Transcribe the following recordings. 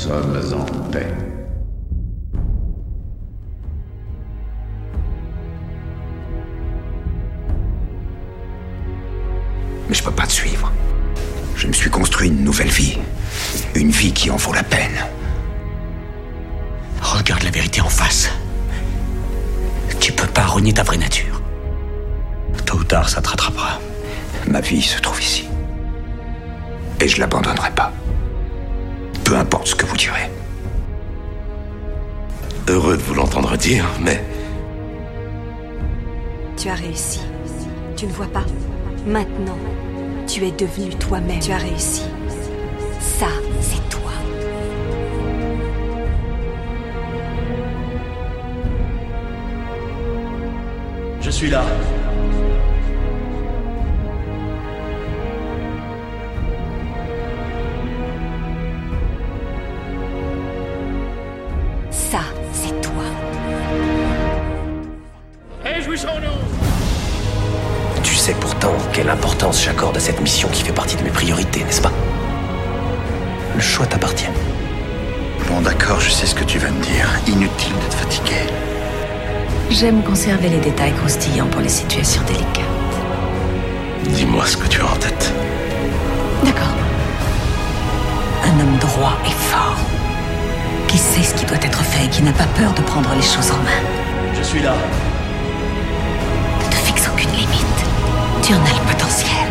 sommes en paix. Mais je peux pas te suivre. Je me suis construit une nouvelle vie. Une vie qui en vaut la peine. Regarde la vérité en face. Tu peux pas renier ta vraie nature. Tôt ou tard, ça te rattrapera. Ma vie se trouve ici. Et je l'abandonnerai pas. Peu importe ce que vous direz. Heureux de vous l'entendre dire, mais Tu as réussi. Tu ne vois pas Maintenant, tu es devenu toi-même. Tu as réussi. Ça, c'est toi. Je suis là. Tu sais pourtant quelle importance j'accorde à cette mission qui fait partie de mes priorités, n'est-ce pas? Le choix t'appartient. Bon, d'accord, je sais ce que tu vas me dire. Inutile d'être fatigué. J'aime conserver les détails croustillants pour les situations délicates. Dis-moi ce que tu as en tête. D'accord. Un homme droit et fort. Qui sait ce qui doit être fait et qui n'a pas peur de prendre les choses en main. Je suis là. Tu en as le potentiel.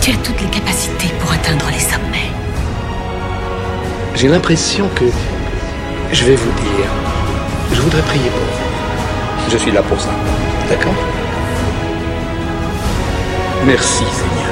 Tu as toutes les capacités pour atteindre les sommets. J'ai l'impression que je vais vous dire, je voudrais prier pour vous. Je suis là pour ça. D'accord? Merci Seigneur.